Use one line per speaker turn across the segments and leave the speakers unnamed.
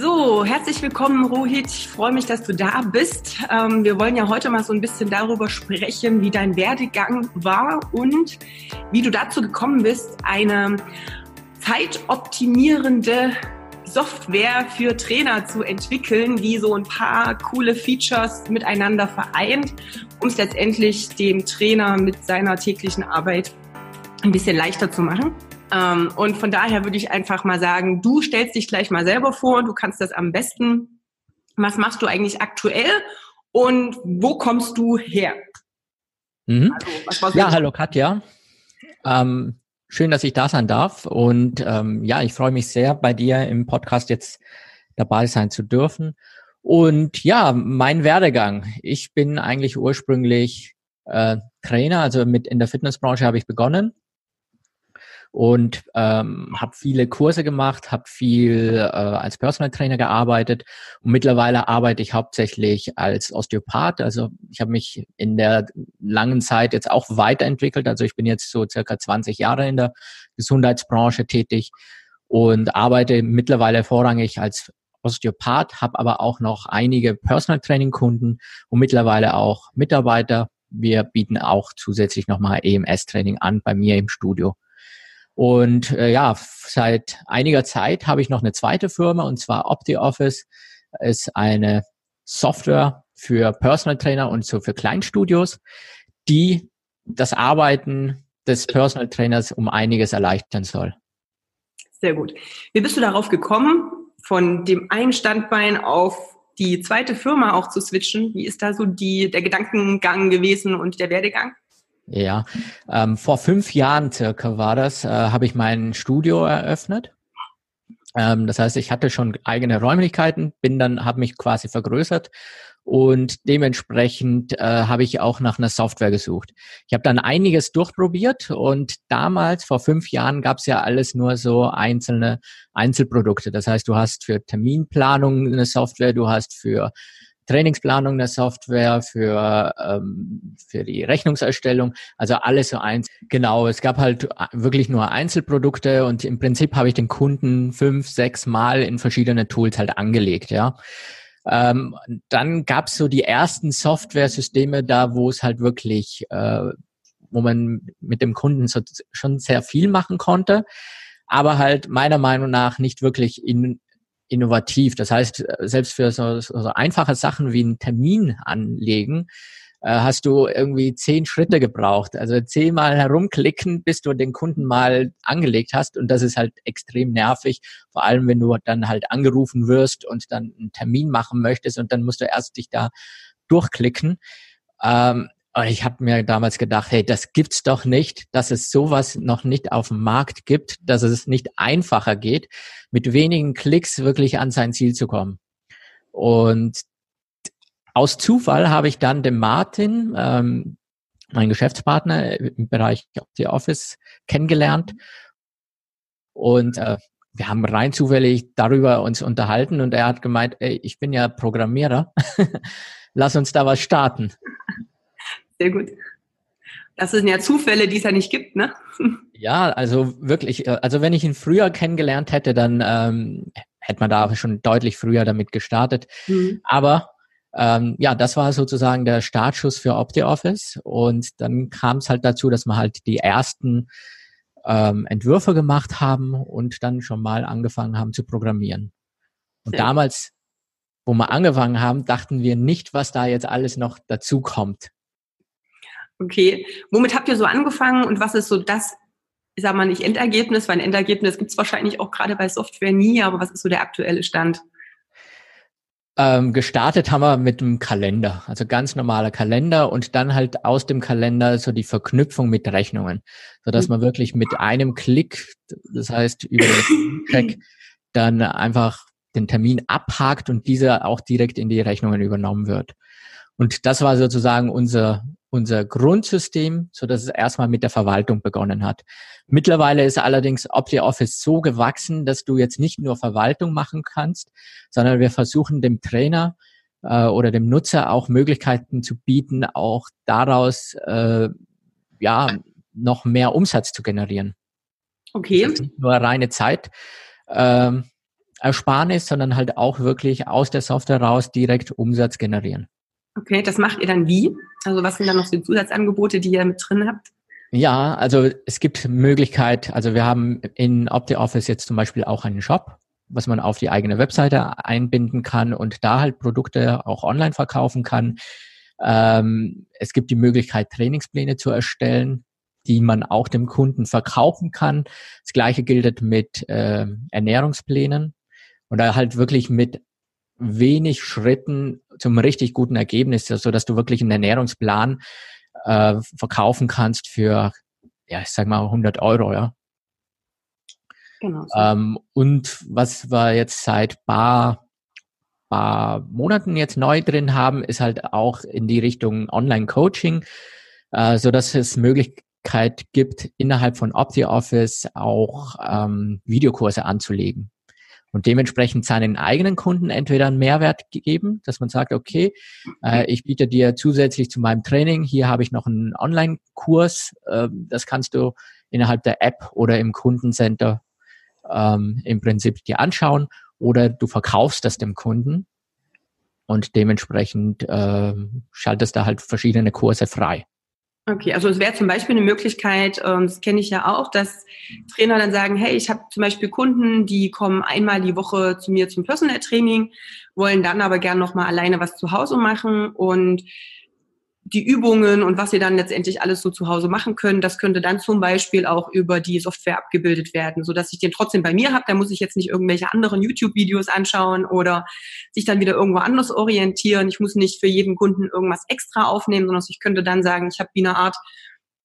So, herzlich willkommen, Rohit. Ich freue mich, dass du da bist. Ähm, wir wollen ja heute mal so ein bisschen darüber sprechen, wie dein Werdegang war und wie du dazu gekommen bist, eine zeitoptimierende Software für Trainer zu entwickeln, die so ein paar coole Features miteinander vereint, um es letztendlich dem Trainer mit seiner täglichen Arbeit ein bisschen leichter zu machen. Ähm, und von daher würde ich einfach mal sagen, du stellst dich gleich mal selber vor, du kannst das am besten. Was machst du eigentlich aktuell und wo kommst du her?
Mhm. Also, ja, hallo Katja. Ähm, schön, dass ich da sein darf. Und ähm, ja, ich freue mich sehr, bei dir im Podcast jetzt dabei sein zu dürfen. Und ja, mein Werdegang. Ich bin eigentlich ursprünglich äh, Trainer, also mit in der Fitnessbranche habe ich begonnen und ähm, habe viele Kurse gemacht, habe viel äh, als Personal Trainer gearbeitet und mittlerweile arbeite ich hauptsächlich als Osteopath. Also ich habe mich in der langen Zeit jetzt auch weiterentwickelt. Also ich bin jetzt so circa 20 Jahre in der Gesundheitsbranche tätig und arbeite mittlerweile vorrangig als Osteopath, habe aber auch noch einige Personal Training Kunden und mittlerweile auch Mitarbeiter. Wir bieten auch zusätzlich nochmal EMS Training an bei mir im Studio. Und äh, ja, seit einiger Zeit habe ich noch eine zweite Firma und zwar OptiOffice ist eine Software für Personal Trainer und so für Kleinstudios, die das Arbeiten des Personal Trainers um einiges erleichtern soll.
Sehr gut. Wie bist du darauf gekommen, von dem einen Standbein auf die zweite Firma auch zu switchen? Wie ist da so die, der Gedankengang gewesen und der Werdegang?
Ja, ähm, vor fünf Jahren circa war das, äh, habe ich mein Studio eröffnet. Ähm, das heißt, ich hatte schon eigene Räumlichkeiten, bin dann, habe mich quasi vergrößert und dementsprechend äh, habe ich auch nach einer Software gesucht. Ich habe dann einiges durchprobiert und damals, vor fünf Jahren, gab es ja alles nur so einzelne Einzelprodukte. Das heißt, du hast für Terminplanung eine Software, du hast für Trainingsplanung der Software, für, ähm, für die Rechnungserstellung, also alles so eins. Genau, es gab halt wirklich nur Einzelprodukte und im Prinzip habe ich den Kunden fünf, sechs Mal in verschiedene Tools halt angelegt, ja. Ähm, dann gab es so die ersten Software-Systeme da, wo es halt wirklich, äh, wo man mit dem Kunden so, schon sehr viel machen konnte, aber halt meiner Meinung nach nicht wirklich in, innovativ. Das heißt, selbst für so, so einfache Sachen wie einen Termin anlegen, äh, hast du irgendwie zehn Schritte gebraucht. Also zehnmal herumklicken, bis du den Kunden mal angelegt hast. Und das ist halt extrem nervig. Vor allem, wenn du dann halt angerufen wirst und dann einen Termin machen möchtest und dann musst du erst dich da durchklicken. Ähm, und ich habe mir damals gedacht, hey, das gibt's doch nicht, dass es sowas noch nicht auf dem Markt gibt, dass es nicht einfacher geht, mit wenigen Klicks wirklich an sein Ziel zu kommen. Und aus Zufall habe ich dann den Martin, ähm, mein Geschäftspartner im Bereich The Office, kennengelernt. Und äh, wir haben rein zufällig darüber uns unterhalten und er hat gemeint, ey, ich bin ja Programmierer, lass uns da was starten.
Sehr gut. Das sind ja Zufälle, die es ja nicht gibt, ne?
Ja, also wirklich, äh, also wenn ich ihn früher kennengelernt hätte, dann ähm, hätte man da schon deutlich früher damit gestartet. Mhm. Aber ähm, ja, das war sozusagen der Startschuss für OptiOffice und dann kam es halt dazu, dass wir halt die ersten ähm, Entwürfe gemacht haben und dann schon mal angefangen haben zu programmieren. Und damals, wo wir angefangen haben, dachten wir nicht, was da jetzt alles noch dazu kommt.
Okay, womit habt ihr so angefangen und was ist so das, ich sag mal nicht Endergebnis, weil ein Endergebnis gibt es wahrscheinlich auch gerade bei Software nie, aber was ist so der aktuelle Stand?
Ähm, gestartet haben wir mit einem Kalender, also ganz normaler Kalender und dann halt aus dem Kalender so die Verknüpfung mit Rechnungen, so dass mhm. man wirklich mit einem Klick, das heißt über den Check, dann einfach den Termin abhakt und dieser auch direkt in die Rechnungen übernommen wird. Und das war sozusagen unser, unser Grundsystem, so dass es erstmal mit der Verwaltung begonnen hat. Mittlerweile ist allerdings OptiOffice so gewachsen, dass du jetzt nicht nur Verwaltung machen kannst, sondern wir versuchen dem Trainer äh, oder dem Nutzer auch Möglichkeiten zu bieten, auch daraus äh, ja noch mehr Umsatz zu generieren.
Okay.
nicht nur reine Zeit. Ähm, Ersparnis, sondern halt auch wirklich aus der Software raus direkt Umsatz generieren.
Okay, das macht ihr dann wie? Also was sind dann noch so Zusatzangebote, die ihr mit drin habt?
Ja, also es gibt Möglichkeit, also wir haben in OptiOffice jetzt zum Beispiel auch einen Shop, was man auf die eigene Webseite einbinden kann und da halt Produkte auch online verkaufen kann. Ähm, es gibt die Möglichkeit, Trainingspläne zu erstellen, die man auch dem Kunden verkaufen kann. Das gleiche gilt mit äh, Ernährungsplänen und da halt wirklich mit wenig Schritten zum richtig guten Ergebnis, so dass du wirklich einen Ernährungsplan äh, verkaufen kannst für, ja, ich sag mal 100 Euro, ja. Genau. Ähm, und was wir jetzt seit paar, paar Monaten jetzt neu drin haben, ist halt auch in die Richtung Online-Coaching, äh, so dass es Möglichkeit gibt, innerhalb von OptiOffice auch ähm, Videokurse anzulegen und dementsprechend seinen eigenen Kunden entweder einen Mehrwert geben, dass man sagt, okay, äh, ich biete dir zusätzlich zu meinem Training, hier habe ich noch einen Online-Kurs, äh, das kannst du innerhalb der App oder im Kundencenter ähm, im Prinzip dir anschauen oder du verkaufst das dem Kunden und dementsprechend äh, schaltest da halt verschiedene Kurse frei.
Okay, also es wäre zum Beispiel eine Möglichkeit, ähm, das kenne ich ja auch, dass Trainer dann sagen, hey, ich habe zum Beispiel Kunden, die kommen einmal die Woche zu mir zum Personal Training, wollen dann aber gern nochmal alleine was zu Hause machen und die Übungen und was sie dann letztendlich alles so zu Hause machen können, das könnte dann zum Beispiel auch über die Software abgebildet werden, so dass ich den trotzdem bei mir habe. Da muss ich jetzt nicht irgendwelche anderen YouTube-Videos anschauen oder sich dann wieder irgendwo anders orientieren. Ich muss nicht für jeden Kunden irgendwas extra aufnehmen, sondern ich könnte dann sagen, ich habe wie eine Art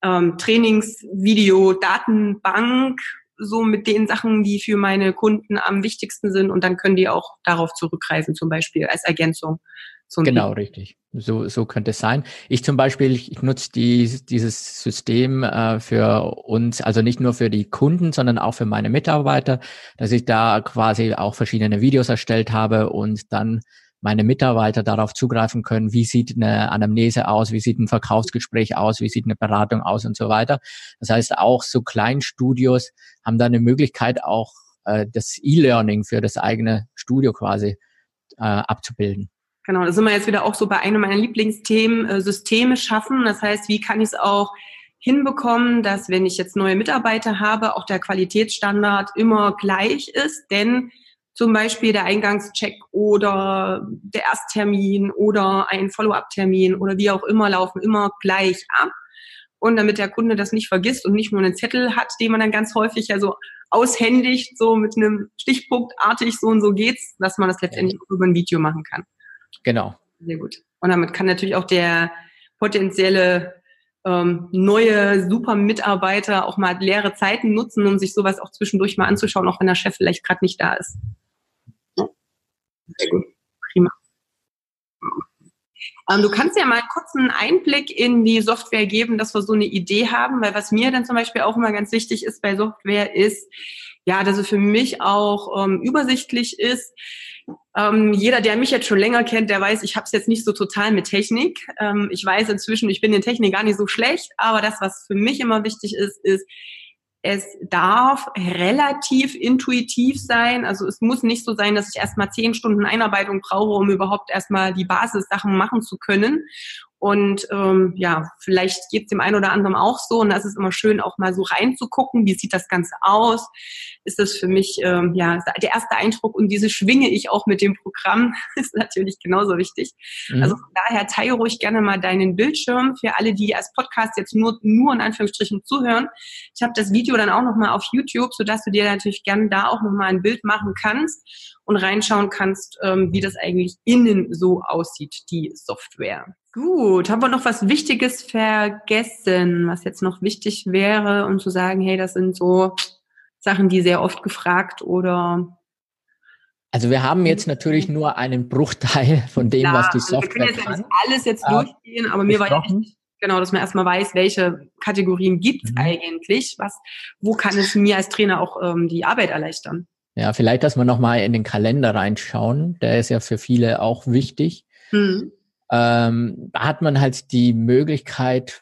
ähm, Trainingsvideo, Datenbank, so mit den Sachen, die für meine Kunden am wichtigsten sind und dann können die auch darauf zurückgreifen, zum Beispiel als Ergänzung.
So genau, richtig. So, so könnte es sein. Ich zum Beispiel, ich nutze die, dieses System äh, für uns, also nicht nur für die Kunden, sondern auch für meine Mitarbeiter, dass ich da quasi auch verschiedene Videos erstellt habe und dann meine Mitarbeiter darauf zugreifen können, wie sieht eine Anamnese aus, wie sieht ein Verkaufsgespräch aus, wie sieht eine Beratung aus und so weiter. Das heißt, auch so Kleinstudios haben da eine Möglichkeit, auch äh, das E-Learning für das eigene Studio quasi äh, abzubilden.
Genau, da sind wir jetzt wieder auch so bei einem meiner Lieblingsthemen, äh, Systeme schaffen. Das heißt, wie kann ich es auch hinbekommen, dass wenn ich jetzt neue Mitarbeiter habe, auch der Qualitätsstandard immer gleich ist, denn zum Beispiel der Eingangscheck oder der Ersttermin oder ein Follow-up-Termin oder wie auch immer laufen immer gleich ab. Und damit der Kunde das nicht vergisst und nicht nur einen Zettel hat, den man dann ganz häufig ja so aushändigt, so mit einem Stichpunktartig, so und so geht's, dass man das letztendlich auch über ein Video machen kann.
Genau.
Sehr gut. Und damit kann natürlich auch der potenzielle ähm, neue super Mitarbeiter auch mal leere Zeiten nutzen, um sich sowas auch zwischendurch mal anzuschauen, auch wenn der Chef vielleicht gerade nicht da ist. Sehr gut. Prima. Ähm, du kannst ja mal einen kurzen Einblick in die Software geben, dass wir so eine Idee haben, weil was mir dann zum Beispiel auch immer ganz wichtig ist bei Software ist, ja, dass es für mich auch ähm, übersichtlich ist. Ähm, jeder, der mich jetzt schon länger kennt, der weiß, ich habe es jetzt nicht so total mit Technik. Ähm, ich weiß inzwischen, ich bin in Technik gar nicht so schlecht, aber das, was für mich immer wichtig ist, ist, es darf relativ intuitiv sein. Also es muss nicht so sein, dass ich erstmal zehn Stunden Einarbeitung brauche, um überhaupt erstmal die Basissachen machen zu können. Und ähm, ja, vielleicht geht es dem einen oder anderen auch so. Und das ist immer schön, auch mal so reinzugucken, wie sieht das Ganze aus. Ist das für mich ähm, ja der erste Eindruck und diese schwinge ich auch mit dem Programm, ist natürlich genauso wichtig. Mhm. Also von daher teile ruhig gerne mal deinen Bildschirm für alle, die als Podcast jetzt nur, nur in Anführungsstrichen zuhören. Ich habe das Video dann auch nochmal auf YouTube, sodass du dir natürlich gerne da auch nochmal ein Bild machen kannst und reinschauen kannst, ähm, wie das eigentlich innen so aussieht, die Software. Gut, haben wir noch was Wichtiges vergessen, was jetzt noch wichtig wäre, um zu sagen, hey, das sind so Sachen, die sehr oft gefragt oder
Also wir haben jetzt natürlich nur einen Bruchteil von dem, Klar, was die Software also wir können
jetzt kann. alles jetzt äh, durchgehen, aber mir war ja wichtig, genau, dass man erstmal weiß, welche Kategorien gibt's mhm. eigentlich, was, wo kann es mir als Trainer auch ähm, die Arbeit erleichtern.
Ja, vielleicht, dass wir nochmal in den Kalender reinschauen. Der ist ja für viele auch wichtig. Mhm. Ähm, da hat man halt die Möglichkeit,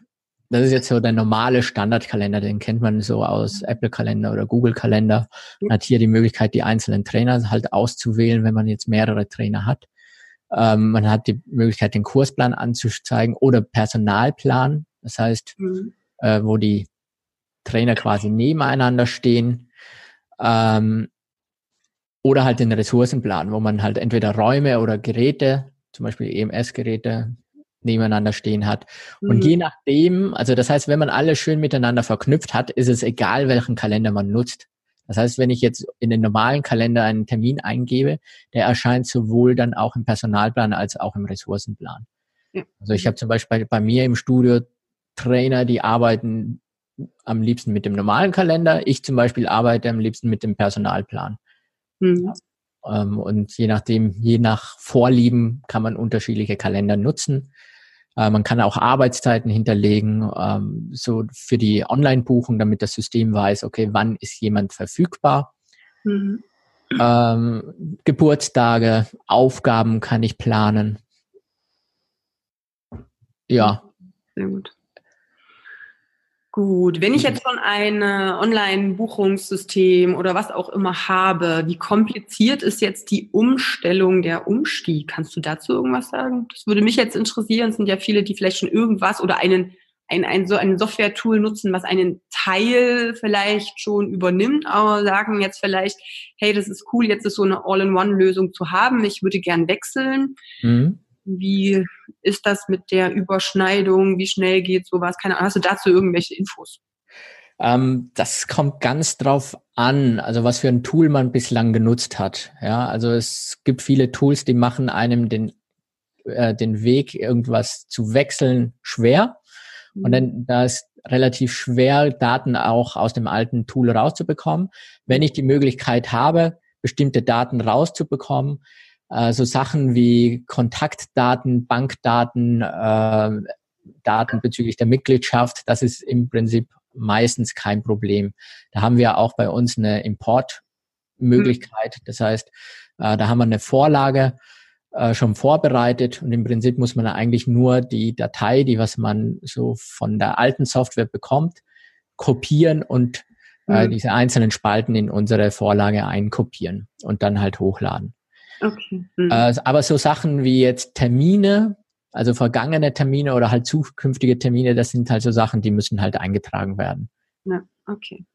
das ist jetzt so der normale Standardkalender, den kennt man so aus Apple-Kalender oder Google-Kalender. Man hat hier die Möglichkeit, die einzelnen Trainer halt auszuwählen, wenn man jetzt mehrere Trainer hat. Ähm, man hat die Möglichkeit, den Kursplan anzuzeigen oder Personalplan. Das heißt, mhm. äh, wo die Trainer quasi nebeneinander stehen. Ähm, oder halt den Ressourcenplan, wo man halt entweder Räume oder Geräte, zum Beispiel EMS-Geräte, nebeneinander stehen hat. Und mhm. je nachdem, also das heißt, wenn man alles schön miteinander verknüpft hat, ist es egal, welchen Kalender man nutzt. Das heißt, wenn ich jetzt in den normalen Kalender einen Termin eingebe, der erscheint sowohl dann auch im Personalplan als auch im Ressourcenplan. Ja. Also ich habe zum Beispiel bei mir im Studio Trainer, die arbeiten am liebsten mit dem normalen Kalender. Ich zum Beispiel arbeite am liebsten mit dem Personalplan. Mhm. Ähm, und je nachdem, je nach Vorlieben kann man unterschiedliche Kalender nutzen. Äh, man kann auch Arbeitszeiten hinterlegen, ähm, so für die Online-Buchung, damit das System weiß, okay, wann ist jemand verfügbar. Mhm. Ähm, Geburtstage, Aufgaben kann ich planen. Ja.
Sehr gut. Gut, wenn ich jetzt schon ein Online-Buchungssystem oder was auch immer habe, wie kompliziert ist jetzt die Umstellung der Umstieg? Kannst du dazu irgendwas sagen? Das würde mich jetzt interessieren. Es sind ja viele, die vielleicht schon irgendwas oder einen ein, ein so ein Software-Tool nutzen, was einen Teil vielleicht schon übernimmt, aber sagen jetzt vielleicht, hey, das ist cool, jetzt ist so eine All-in-One-Lösung zu haben. Ich würde gern wechseln. Mhm. Wie ist das mit der Überschneidung? Wie schnell geht sowas? Keine Ahnung. Hast du dazu irgendwelche Infos?
Ähm, das kommt ganz drauf an, also was für ein Tool man bislang genutzt hat. Ja, also es gibt viele Tools, die machen einem den, äh, den Weg, irgendwas zu wechseln, schwer. Und dann mhm. da ist relativ schwer, Daten auch aus dem alten Tool rauszubekommen. Wenn ich die Möglichkeit habe, bestimmte Daten rauszubekommen, äh, so Sachen wie Kontaktdaten, Bankdaten, äh, Daten bezüglich der Mitgliedschaft, das ist im Prinzip meistens kein Problem. Da haben wir auch bei uns eine Importmöglichkeit. Das heißt, äh, da haben wir eine Vorlage äh, schon vorbereitet und im Prinzip muss man eigentlich nur die Datei, die was man so von der alten Software bekommt, kopieren und äh, mhm. diese einzelnen Spalten in unsere Vorlage einkopieren und dann halt hochladen. Okay. Mhm. Äh, aber so Sachen wie jetzt Termine, also vergangene Termine oder halt zukünftige Termine, das sind halt so Sachen, die müssen halt eingetragen werden.
Ja, okay.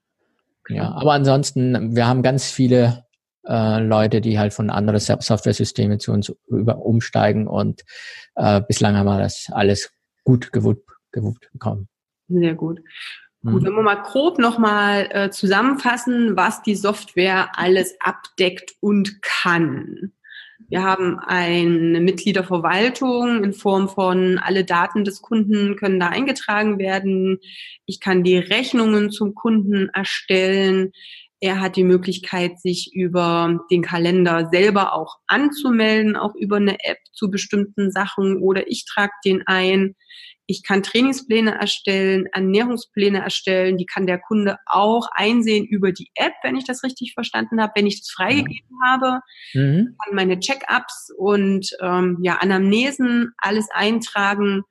Klar. Ja, aber ansonsten, wir haben ganz viele äh, Leute, die halt von anderen Software-Systemen zu uns über umsteigen und äh, bislang haben wir das alles gut gewuppt, gewuppt bekommen.
Sehr gut. Gut, mhm. wenn wir mal grob nochmal äh, zusammenfassen, was die Software alles abdeckt und kann. Wir haben eine Mitgliederverwaltung in Form von alle Daten des Kunden können da eingetragen werden. Ich kann die Rechnungen zum Kunden erstellen. Er hat die Möglichkeit, sich über den Kalender selber auch anzumelden, auch über eine App zu bestimmten Sachen oder ich trage den ein. Ich kann Trainingspläne erstellen, Ernährungspläne erstellen. Die kann der Kunde auch einsehen über die App, wenn ich das richtig verstanden habe, wenn ich das freigegeben mhm. habe. Mhm. Kann meine Check-ups und ähm, ja Anamnesen alles eintragen.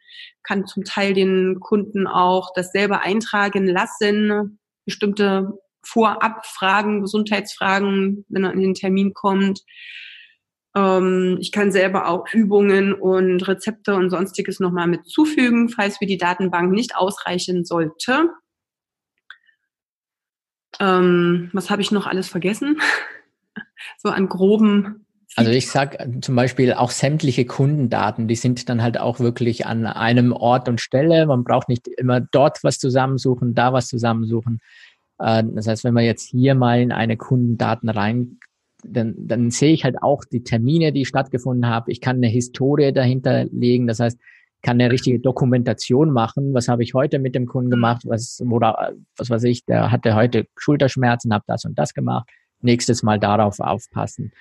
Kann zum Teil den Kunden auch das selber eintragen lassen. Bestimmte Vorabfragen, Gesundheitsfragen, wenn er in den Termin kommt. Ähm, ich kann selber auch Übungen und Rezepte und sonstiges nochmal mit zufügen, falls mir die Datenbank nicht ausreichen sollte. Ähm, was habe ich noch alles vergessen? so an groben.
Also ich sag zum Beispiel auch sämtliche Kundendaten, die sind dann halt auch wirklich an einem Ort und Stelle. Man braucht nicht immer dort was zusammensuchen, da was zusammensuchen. Äh, das heißt, wenn man jetzt hier mal in eine Kundendaten rein dann, dann sehe ich halt auch die Termine, die stattgefunden haben. Ich kann eine Historie dahinter legen. Das heißt, kann eine richtige Dokumentation machen. Was habe ich heute mit dem Kunden gemacht? Was, oder was weiß ich, der hatte heute Schulterschmerzen, habe das und das gemacht. Nächstes Mal darauf aufpassen.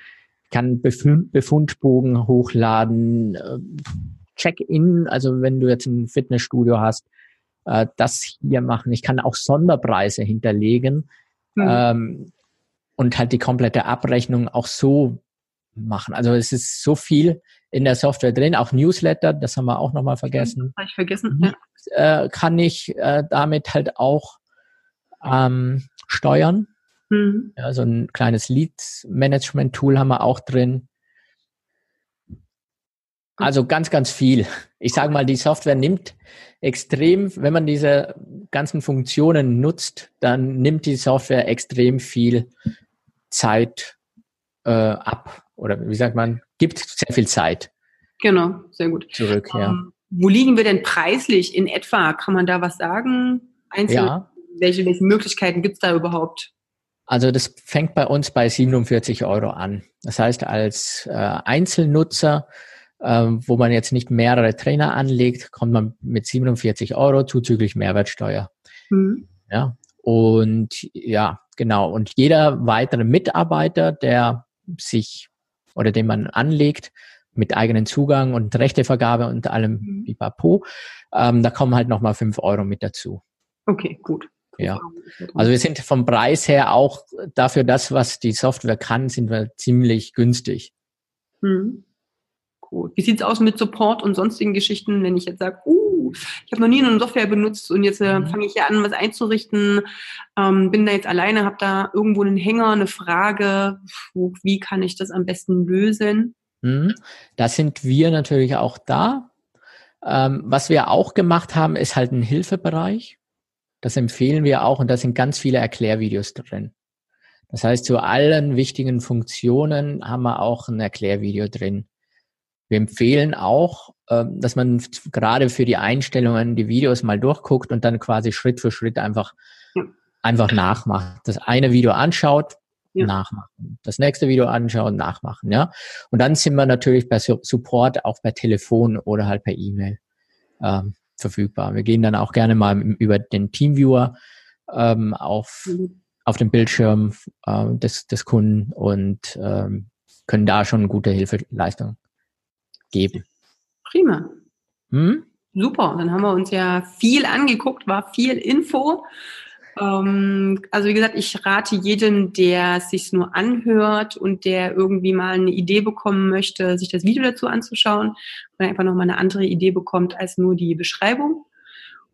kann Befundbogen hochladen, äh, Check-in, also wenn du jetzt ein Fitnessstudio hast, äh, das hier machen. Ich kann auch Sonderpreise hinterlegen mhm. Und halt die komplette Abrechnung auch so machen. Also es ist so viel in der Software drin, auch Newsletter, das haben wir auch nochmal vergessen.
Habe ich vergessen, ja.
Äh, kann ich äh, damit halt auch ähm, steuern. Mhm. Ja, so ein kleines Lead-Management-Tool haben wir auch drin. Also ganz, ganz viel. Ich sage mal, die Software nimmt extrem, wenn man diese ganzen Funktionen nutzt, dann nimmt die Software extrem viel Zeit äh, ab. Oder wie sagt man, gibt sehr viel Zeit.
Genau, sehr gut.
Zurück, ja. Ähm,
wo liegen wir denn preislich in etwa? Kann man da was sagen? Einzel ja. welche, welche Möglichkeiten gibt es da überhaupt?
Also das fängt bei uns bei 47 Euro an. Das heißt, als äh, Einzelnutzer, äh, wo man jetzt nicht mehrere Trainer anlegt, kommt man mit 47 Euro zuzüglich Mehrwertsteuer. Mhm. Ja. Und ja, genau. Und jeder weitere Mitarbeiter, der sich oder den man anlegt, mit eigenen Zugang und Rechtevergabe und allem mhm. Pipapo, ähm, da kommen halt nochmal fünf Euro mit dazu.
Okay, gut.
Ja. Also wir sind vom Preis her auch dafür das, was die Software kann, sind wir ziemlich günstig.
Hm. Gut. Wie sieht's aus mit Support und sonstigen Geschichten, wenn ich jetzt sage, uh, ich habe noch nie eine Software benutzt und jetzt äh, mhm. fange ich hier an, was einzurichten, ähm, bin da jetzt alleine, habe da irgendwo einen Hänger, eine Frage, wo, wie kann ich das am besten lösen?
Mhm. Da sind wir natürlich auch da. Ähm, was wir auch gemacht haben, ist halt ein Hilfebereich. Das empfehlen wir auch und da sind ganz viele Erklärvideos drin. Das heißt, zu allen wichtigen Funktionen haben wir auch ein Erklärvideo drin. Wir empfehlen auch, dass man gerade für die Einstellungen die Videos mal durchguckt und dann quasi Schritt für Schritt einfach, ja. einfach nachmacht. Das eine Video anschaut, ja. nachmachen. Das nächste Video anschauen, nachmachen, ja. Und dann sind wir natürlich bei Support auch per Telefon oder halt per E-Mail. Ähm, verfügbar. Wir gehen dann auch gerne mal über den Teamviewer ähm, auf, mhm. auf den Bildschirm äh, des, des Kunden und ähm, können da schon gute Hilfeleistung geben.
Prima. Hm? Super, dann haben wir uns ja viel angeguckt, war viel Info. Ähm, also wie gesagt, ich rate jedem, der sich nur anhört und der irgendwie mal eine Idee bekommen möchte, sich das Video dazu anzuschauen und einfach nochmal eine andere Idee bekommt als nur die Beschreibung.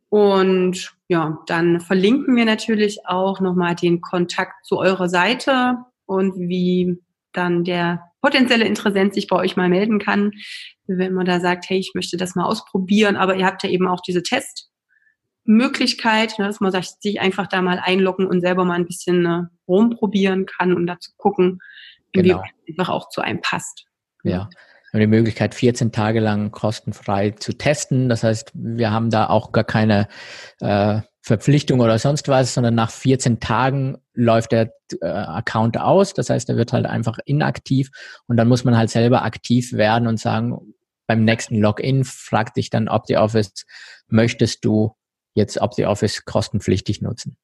Und ja, dann verlinken wir natürlich auch nochmal den Kontakt zu eurer Seite und wie dann der potenzielle Interessent sich bei euch mal melden kann, wenn man da sagt, hey, ich möchte das mal ausprobieren, aber ihr habt ja eben auch diese Test Möglichkeit, ne, dass man sich einfach da mal einloggen und selber mal ein bisschen äh, rumprobieren kann und dazu gucken, wie genau. einfach auch zu einem passt.
Ja. Wir haben die Möglichkeit, 14 Tage lang kostenfrei zu testen. Das heißt, wir haben da auch gar keine äh, Verpflichtung oder sonst was, sondern nach 14 Tagen läuft der äh, Account aus. Das heißt, er wird halt einfach inaktiv und dann muss man halt selber aktiv werden und sagen, beim nächsten Login fragt dich dann OptiOffice, möchtest du jetzt OptiOffice kostenpflichtig nutzen.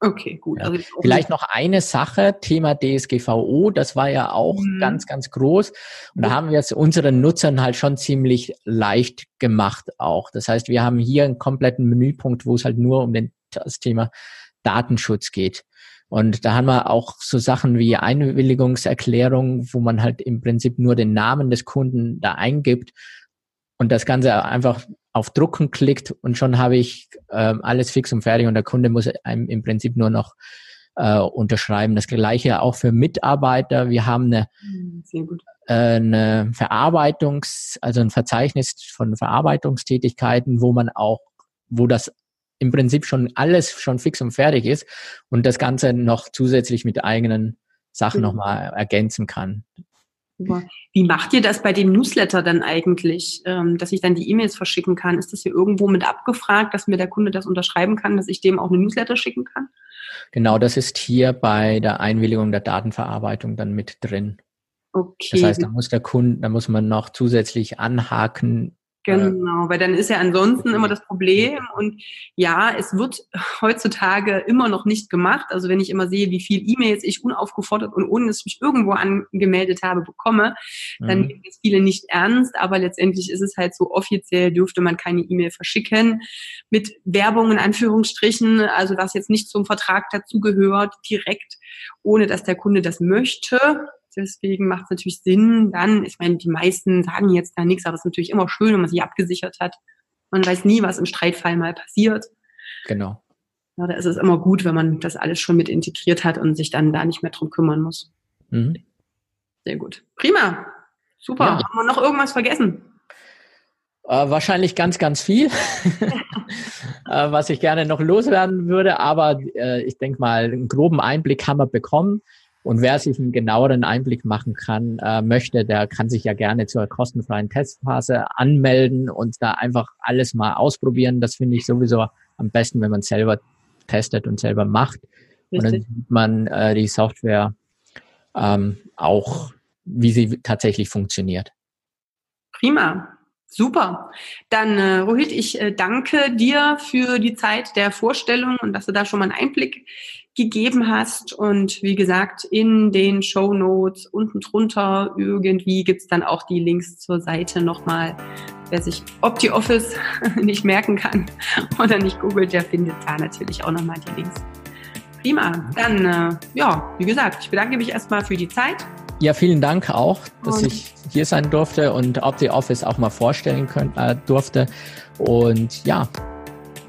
Okay, gut.
Ja. Also Vielleicht noch eine Sache, Thema DSGVO, das war ja auch mhm. ganz, ganz groß. Und da haben wir es unseren Nutzern halt schon ziemlich leicht gemacht auch. Das heißt, wir haben hier einen kompletten Menüpunkt, wo es halt nur um den, das Thema Datenschutz geht. Und da haben wir auch so Sachen wie Einwilligungserklärung, wo man halt im Prinzip nur den Namen des Kunden da eingibt und das Ganze einfach auf Drucken klickt und schon habe ich ähm, alles fix und fertig und der Kunde muss einem im Prinzip nur noch äh, unterschreiben. Das gleiche auch für Mitarbeiter. Wir haben eine, hm, äh, eine Verarbeitungs-, also ein Verzeichnis von Verarbeitungstätigkeiten, wo man auch, wo das im Prinzip schon alles schon fix und fertig ist und das Ganze noch zusätzlich mit eigenen Sachen mhm. nochmal ergänzen kann.
Wie macht ihr das bei dem Newsletter dann eigentlich, ähm, dass ich dann die E-Mails verschicken kann? Ist das hier irgendwo mit abgefragt, dass mir der Kunde das unterschreiben kann, dass ich dem auch eine Newsletter schicken kann?
Genau, das ist hier bei der Einwilligung der Datenverarbeitung dann mit drin. Okay. Das heißt, da muss der Kunde, da muss man noch zusätzlich anhaken,
Genau, weil dann ist ja ansonsten immer das Problem und ja, es wird heutzutage immer noch nicht gemacht. Also wenn ich immer sehe, wie viel E-Mails ich unaufgefordert und ohne dass ich mich irgendwo angemeldet habe bekomme, dann mhm. nehmen das viele nicht ernst. Aber letztendlich ist es halt so offiziell dürfte man keine E-Mail verschicken mit Werbung in Anführungsstrichen, also was jetzt nicht zum Vertrag dazugehört, direkt, ohne dass der Kunde das möchte. Deswegen macht es natürlich Sinn, dann, ich meine, die meisten sagen jetzt da nichts, aber es ist natürlich immer schön, wenn man sich abgesichert hat. Man weiß nie, was im Streitfall mal passiert.
Genau.
Ja, da ist es immer gut, wenn man das alles schon mit integriert hat und sich dann da nicht mehr drum kümmern muss. Mhm. Sehr gut. Prima. Super. Ja. Haben wir noch irgendwas vergessen?
Äh, wahrscheinlich ganz, ganz viel, äh, was ich gerne noch loswerden würde. Aber äh, ich denke mal, einen groben Einblick haben wir bekommen. Und wer sich einen genaueren Einblick machen kann, äh, möchte, der kann sich ja gerne zur kostenfreien Testphase anmelden und da einfach alles mal ausprobieren. Das finde ich sowieso am besten, wenn man selber testet und selber macht. Richtig. Und dann sieht man äh, die Software ähm, auch, wie sie tatsächlich funktioniert.
Prima. Super. Dann, äh, Rohit, ich äh, danke dir für die Zeit der Vorstellung und dass du da schon mal einen Einblick gegeben hast. Und wie gesagt, in den Show Notes unten drunter irgendwie gibt's dann auch die Links zur Seite nochmal. Wer sich OptiOffice nicht merken kann oder nicht googelt, der findet da natürlich auch nochmal die Links. Prima. Dann, äh, ja, wie gesagt, ich bedanke mich erstmal für die Zeit.
Ja, vielen Dank auch, dass und ich hier sein durfte und OptiOffice auch mal vorstellen können, äh, durfte. Und ja,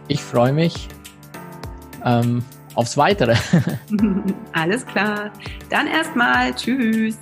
ich freue mich. Ähm, aufs Weitere.
Alles klar. Dann erstmal. Tschüss.